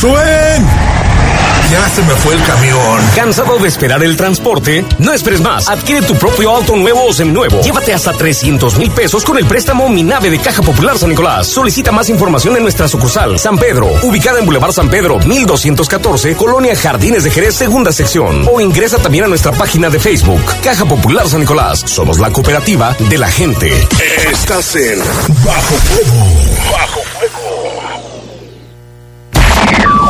¡Suben! Ya se me fue el camión. ¿Cansado de esperar el transporte? No esperes más. Adquiere tu propio auto nuevo o seminuevo. Llévate hasta 300 mil pesos con el préstamo Minave de Caja Popular San Nicolás. Solicita más información en nuestra sucursal San Pedro, ubicada en Boulevard San Pedro 1214, Colonia Jardines de Jerez, segunda sección. O ingresa también a nuestra página de Facebook, Caja Popular San Nicolás. Somos la cooperativa de la gente. Estás en Bajo Fuego. Bajo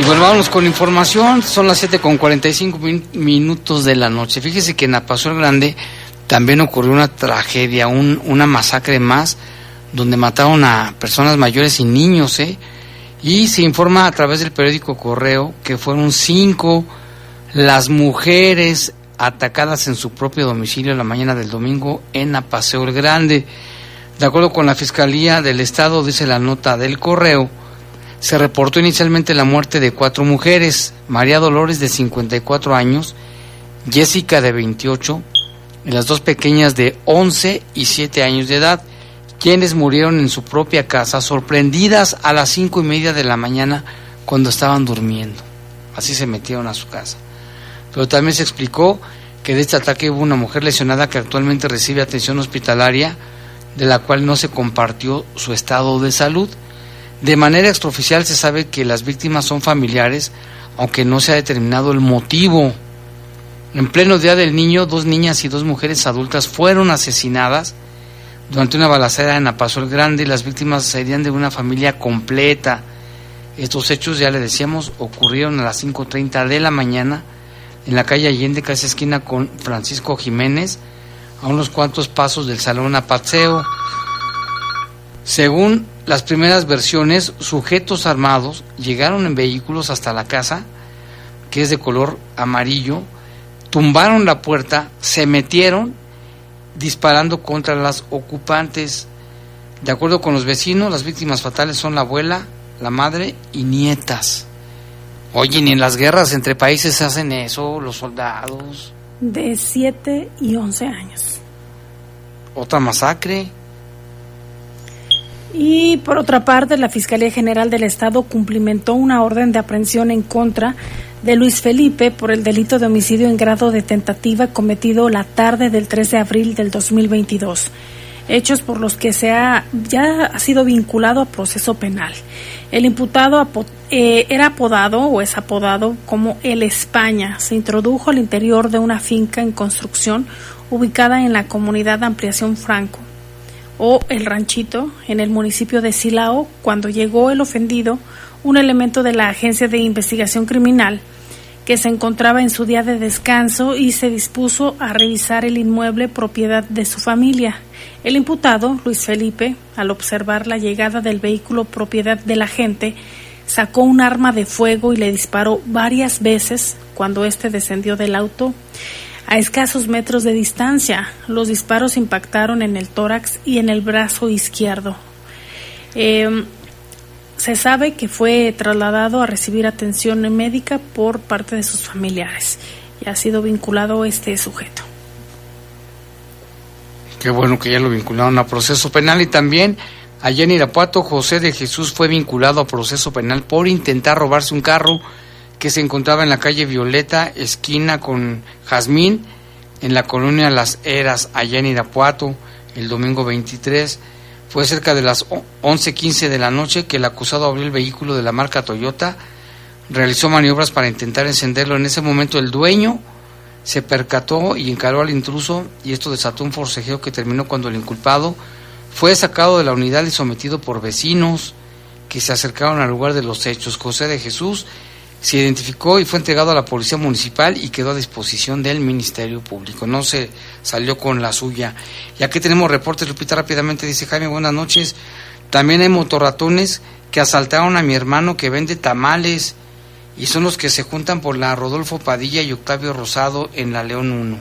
Y bueno, vámonos con información. Son las 7 con 45 minutos de la noche. Fíjese que en Apasol Grande también ocurrió una tragedia, un, una masacre más, donde mataron a personas mayores y niños, ¿eh? Y se informa a través del periódico Correo que fueron cinco las mujeres atacadas en su propio domicilio la mañana del domingo en Apaseo el Grande. De acuerdo con la Fiscalía del Estado, dice la nota del correo, se reportó inicialmente la muerte de cuatro mujeres, María Dolores de 54 años, Jessica de 28 y las dos pequeñas de 11 y 7 años de edad, quienes murieron en su propia casa, sorprendidas a las cinco y media de la mañana cuando estaban durmiendo. Así se metieron a su casa. Pero también se explicó que de este ataque hubo una mujer lesionada que actualmente recibe atención hospitalaria, de la cual no se compartió su estado de salud. De manera extraoficial se sabe que las víctimas son familiares, aunque no se ha determinado el motivo. En pleno Día del Niño, dos niñas y dos mujeres adultas fueron asesinadas durante una balacera en Apaso el Grande las víctimas serían de una familia completa. Estos hechos, ya le decíamos, ocurrieron a las 5.30 de la mañana en la calle Allende, casi esquina con Francisco Jiménez, a unos cuantos pasos del Salón Apaceo. Según las primeras versiones, sujetos armados llegaron en vehículos hasta la casa, que es de color amarillo, tumbaron la puerta, se metieron disparando contra las ocupantes. De acuerdo con los vecinos, las víctimas fatales son la abuela, la madre y nietas. Oye, ni en las guerras entre países se hacen eso, los soldados. De 7 y 11 años. Otra masacre. Y por otra parte, la Fiscalía General del Estado cumplimentó una orden de aprehensión en contra de Luis Felipe por el delito de homicidio en grado de tentativa cometido la tarde del 3 de abril del 2022 hechos por los que se ha, ya ha sido vinculado a proceso penal. El imputado eh, era apodado o es apodado como El España. Se introdujo al interior de una finca en construcción ubicada en la comunidad Ampliación Franco o El Ranchito en el municipio de Silao cuando llegó el ofendido, un elemento de la Agencia de Investigación Criminal que se encontraba en su día de descanso y se dispuso a revisar el inmueble propiedad de su familia. El imputado, Luis Felipe, al observar la llegada del vehículo propiedad de la gente, sacó un arma de fuego y le disparó varias veces cuando éste descendió del auto. A escasos metros de distancia, los disparos impactaron en el tórax y en el brazo izquierdo. Eh, se sabe que fue trasladado a recibir atención médica por parte de sus familiares y ha sido vinculado este sujeto. Qué bueno que ya lo vincularon a proceso penal y también allá en Irapuato José de Jesús fue vinculado a proceso penal por intentar robarse un carro que se encontraba en la calle Violeta, esquina con Jazmín, en la colonia Las Eras, allá en Irapuato, el domingo 23. Fue cerca de las 11:15 de la noche que el acusado abrió el vehículo de la marca Toyota, realizó maniobras para intentar encenderlo. En ese momento el dueño se percató y encaró al intruso y esto desató un forcejeo que terminó cuando el inculpado fue sacado de la unidad y sometido por vecinos que se acercaron al lugar de los hechos. José de Jesús se identificó y fue entregado a la Policía Municipal y quedó a disposición del Ministerio Público. No se salió con la suya. Y aquí tenemos reportes, Lupita, rápidamente dice Jaime, buenas noches. También hay motorratones que asaltaron a mi hermano que vende tamales y son los que se juntan por la Rodolfo Padilla y Octavio Rosado en la León 1.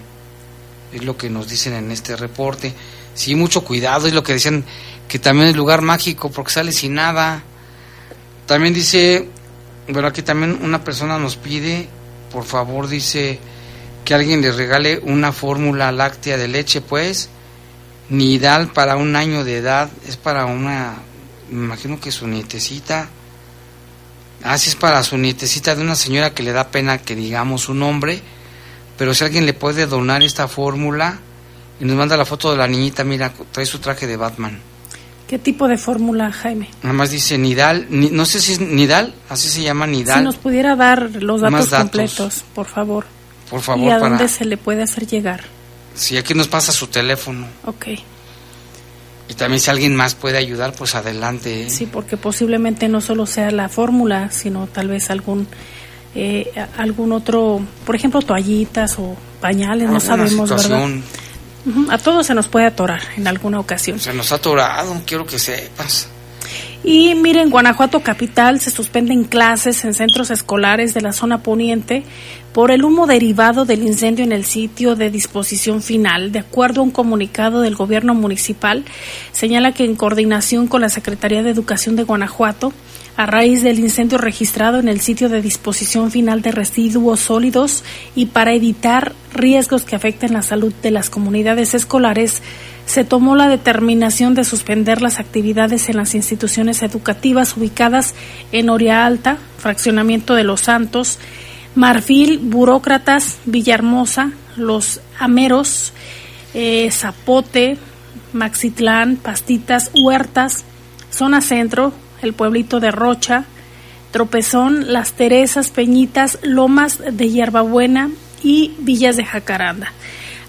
Es lo que nos dicen en este reporte. Sí, mucho cuidado, es lo que decían que también es lugar mágico porque sale sin nada. También dice bueno, aquí también una persona nos pide, por favor, dice que alguien le regale una fórmula láctea de leche, pues, Nidal para un año de edad, es para una, me imagino que su nietecita, así ah, es para su nietecita de una señora que le da pena que digamos su nombre, pero si alguien le puede donar esta fórmula y nos manda la foto de la niñita, mira, trae su traje de Batman. ¿Qué tipo de fórmula, Jaime? Nada más dice Nidal, no sé si es Nidal, así se llama Nidal. Si nos pudiera dar los datos, completos, por favor. Por favor. ¿Y a dónde se le puede hacer llegar? Sí, aquí nos pasa su teléfono. Ok. Y también si alguien más puede ayudar, pues adelante. ¿eh? Sí, porque posiblemente no solo sea la fórmula, sino tal vez algún eh, algún otro, por ejemplo, toallitas o pañales, no sabemos, ¿verdad? A todos se nos puede atorar en alguna ocasión. Se nos ha atorado, quiero que sepas. Y miren, Guanajuato Capital se suspenden clases en centros escolares de la zona poniente por el humo derivado del incendio en el sitio de disposición final. De acuerdo a un comunicado del gobierno municipal, señala que en coordinación con la Secretaría de Educación de Guanajuato, a raíz del incendio registrado en el sitio de disposición final de residuos sólidos y para evitar riesgos que afecten la salud de las comunidades escolares, se tomó la determinación de suspender las actividades en las instituciones educativas ubicadas en Oria Alta, Fraccionamiento de los Santos, Marfil, Burócratas, Villahermosa, Los Ameros, eh, Zapote, Maxitlán, Pastitas, Huertas, Zona Centro, el pueblito de Rocha, Tropezón, Las Teresas, Peñitas, Lomas de Hierbabuena y Villas de Jacaranda.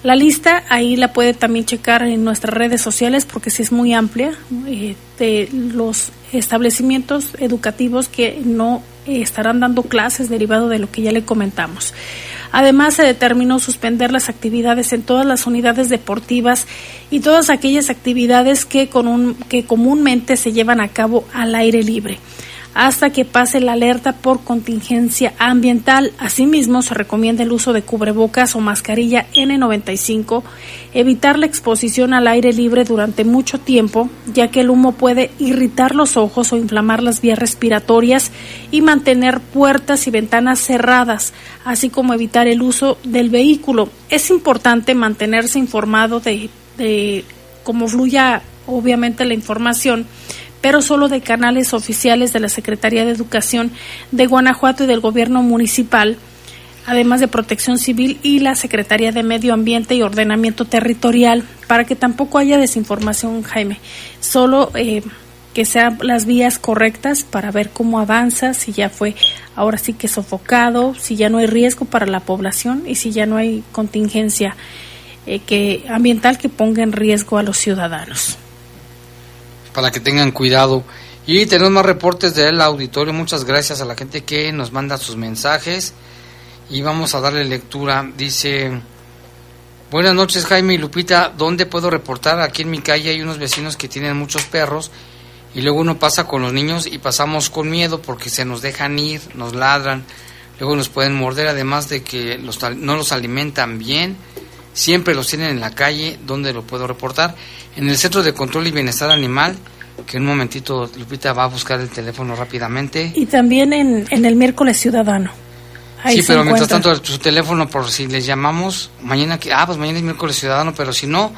La lista ahí la puede también checar en nuestras redes sociales porque sí es muy amplia eh, de los establecimientos educativos que no estarán dando clases derivado de lo que ya le comentamos. Además, se determinó suspender las actividades en todas las unidades deportivas y todas aquellas actividades que, comúnmente se llevan a cabo al aire libre hasta que pase la alerta por contingencia ambiental. Asimismo, se recomienda el uso de cubrebocas o mascarilla N95, evitar la exposición al aire libre durante mucho tiempo, ya que el humo puede irritar los ojos o inflamar las vías respiratorias y mantener puertas y ventanas cerradas, así como evitar el uso del vehículo. Es importante mantenerse informado de, cómo fluya obviamente la información pero solo de canales oficiales de la Secretaría de Educación de Guanajuato y del Gobierno Municipal, además de Protección Civil y la Secretaría de Medio Ambiente y Ordenamiento Territorial, para que tampoco haya desinformación, Jaime. Solo eh, que sean las vías correctas para ver cómo avanza, si ya fue ahora sí que sofocado, si ya no hay riesgo para la población y si ya no hay contingencia eh, que ambiental que ponga en riesgo a los ciudadanos para que tengan cuidado. Y tenemos más reportes del auditorio. Muchas gracias a la gente que nos manda sus mensajes. Y vamos a darle lectura. Dice, buenas noches Jaime y Lupita. ¿Dónde puedo reportar? Aquí en mi calle hay unos vecinos que tienen muchos perros. Y luego uno pasa con los niños y pasamos con miedo porque se nos dejan ir, nos ladran. Luego nos pueden morder, además de que los, no los alimentan bien. Siempre los tienen en la calle. ¿Dónde lo puedo reportar? en el Centro de Control y Bienestar Animal, que en un momentito Lupita va a buscar el teléfono rápidamente. Y también en, en el miércoles ciudadano. sí, pero mientras tanto su teléfono por si les llamamos mañana que ah pues mañana es miércoles ciudadano, pero si no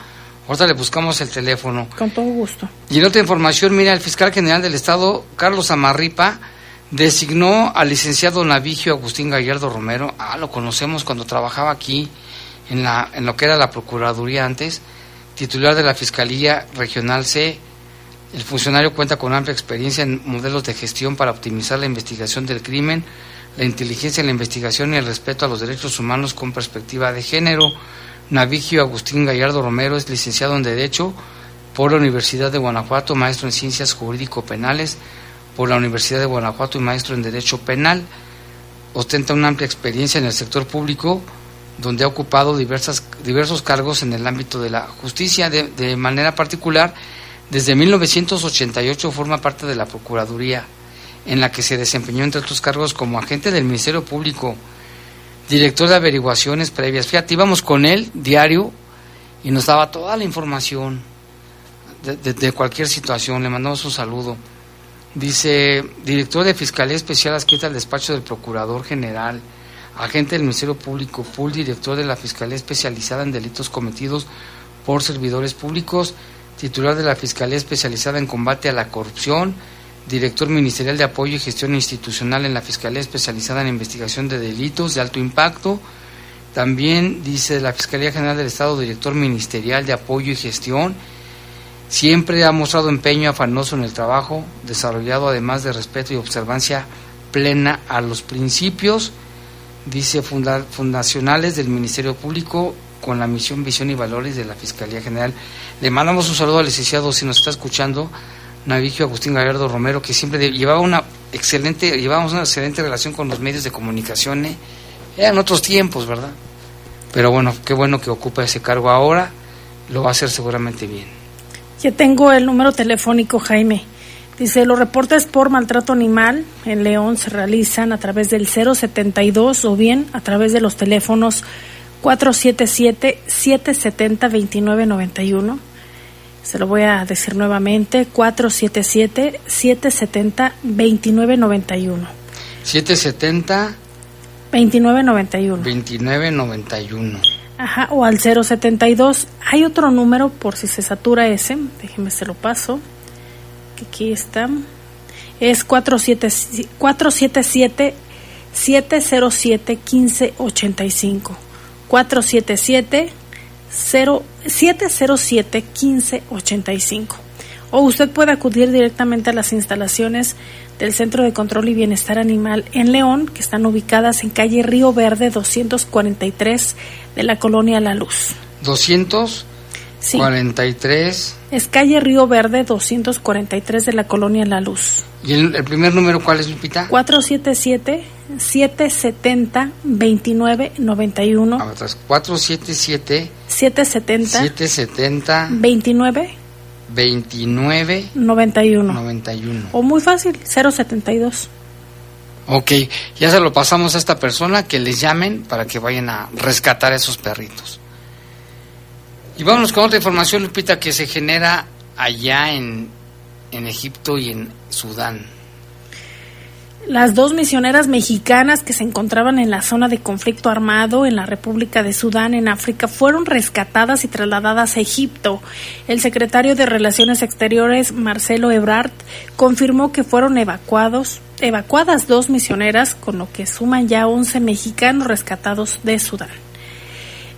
ahorita le buscamos el teléfono. Con todo gusto. Y en otra información, mira, el fiscal general del estado Carlos Amarripa designó al licenciado Navigio Agustín Gallardo Romero, ah lo conocemos cuando trabajaba aquí en la lo que era la procuraduría antes titular de la Fiscalía Regional C. El funcionario cuenta con amplia experiencia en modelos de gestión para optimizar la investigación del crimen, la inteligencia en la investigación y el respeto a los derechos humanos con perspectiva de género. Navigio Agustín Gallardo Romero es licenciado en Derecho por la Universidad de Guanajuato, maestro en Ciencias Jurídico-Penales por la Universidad de Guanajuato y maestro en Derecho Penal. Ostenta una amplia experiencia en el sector público donde ha ocupado diversas, diversos cargos en el ámbito de la justicia. De, manera particular, desde 1988 forma parte de la Procuraduría, en la que se desempeñó entre otros cargos como agente del Ministerio Público, director de averiguaciones previas. Fíjate, íbamos con él diario y nos daba toda la información de, de cualquier situación. Le mandamos un saludo. Dice, director de Fiscalía Especial adscrita al despacho del Procurador General agente del Ministerio Público, pool director de la Fiscalía Especializada en Delitos Cometidos por Servidores Públicos, titular de la Fiscalía Especializada en Combate a la Corrupción, director ministerial de Apoyo y Gestión Institucional en la Fiscalía Especializada en Investigación de Delitos de Alto Impacto, también dice la Fiscalía General del Estado, director ministerial de Apoyo y Gestión, siempre ha mostrado empeño afanoso en el trabajo, desarrollado además de respeto y observancia plena a los principios, dice fundacionales del Ministerio Público con la misión, visión y valores de la Fiscalía General. Le mandamos un saludo al licenciado, si nos está escuchando, Navigio Agustín Gallardo Romero, que siempre llevaba una excelente, llevábamos una excelente relación con los medios de comunicación, ¿eh? eran otros tiempos, ¿verdad? Pero bueno, qué bueno que ocupa ese cargo ahora lo va a hacer seguramente bien. Ya tengo el número telefónico, Jaime. Dice, los reportes por maltrato animal en León se realizan a través del 072 o bien a través de los teléfonos 477-770-2991. Se lo voy a decir nuevamente, 477-770-2991. 770 2991. 2991. Ajá, o al 072. Hay otro número por si se satura ese, déjeme se lo paso. Aquí está. Es 477 707 1585. 477 707 1585. O usted puede acudir directamente a las instalaciones del Centro de Control y Bienestar Animal en León, que están ubicadas en calle Río Verde 243 de la colonia La Luz. 243. Es calle Río Verde 243 de la colonia La Luz. ¿Y el, el primer número cuál es, Lupita? 477-770-2991. 477 770 770 29 29 91. 91. O muy fácil, 072. Ok, ya se lo pasamos a esta persona que les llamen para que vayan a rescatar a esos perritos. Y vámonos con otra información, Lupita, que se genera allá en, en Egipto y en Sudán. Las dos misioneras mexicanas que se encontraban en la zona de conflicto armado en la República de Sudán, en África, fueron rescatadas y trasladadas a Egipto. El secretario de Relaciones Exteriores, Marcelo Ebrard, confirmó que fueron evacuados, evacuadas dos misioneras, con lo que suman ya 11 mexicanos rescatados de Sudán.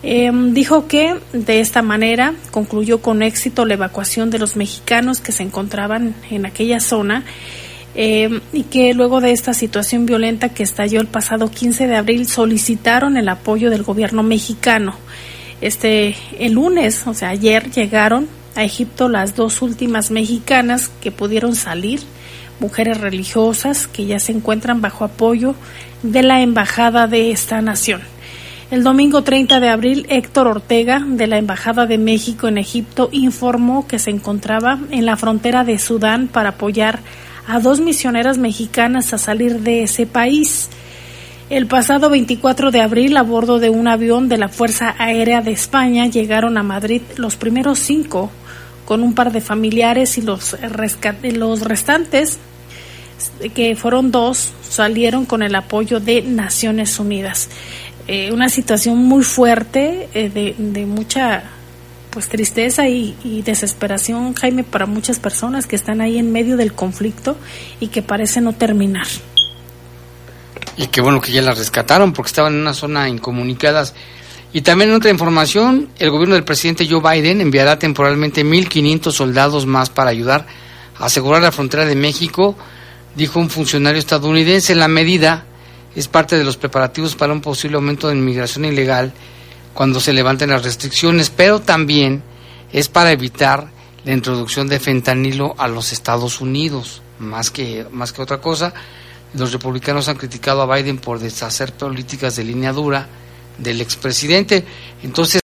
Eh, dijo que de esta manera concluyó con éxito la evacuación de los mexicanos que se encontraban en aquella zona eh, y que luego de esta situación violenta que estalló el pasado 15 de abril solicitaron el apoyo del gobierno mexicano. Este el lunes, o sea, ayer llegaron a Egipto las dos últimas mexicanas que pudieron salir, mujeres religiosas que ya se encuentran bajo apoyo de la embajada de esta nación. El domingo 30 de abril, Héctor Ortega, de la Embajada de México en Egipto, informó que se encontraba en la frontera de Sudán para apoyar a dos misioneras mexicanas a salir de ese país. El pasado 24 de abril, a bordo de un avión de la Fuerza Aérea de España, llegaron a Madrid los primeros cinco, con un par de familiares y los, los restantes, que fueron dos, salieron con el apoyo de Naciones Unidas. Eh, una situación muy fuerte, eh, de, de mucha pues tristeza y, y, desesperación, Jaime, para muchas personas que están ahí en medio del conflicto y que parece no terminar. Y qué bueno que ya las rescataron porque estaban en una zona incomunicadas. Y también en otra información, el gobierno del presidente Joe Biden enviará temporalmente 1.500 soldados más para ayudar a asegurar la frontera de México, dijo un funcionario estadounidense. La medida es parte de los preparativos para un posible aumento de inmigración ilegal cuando se levanten las restricciones, pero también es para evitar la introducción de fentanilo a los Estados Unidos, más que, más que otra cosa. Los republicanos han criticado a Biden por deshacer políticas de línea dura del expresidente. Entonces,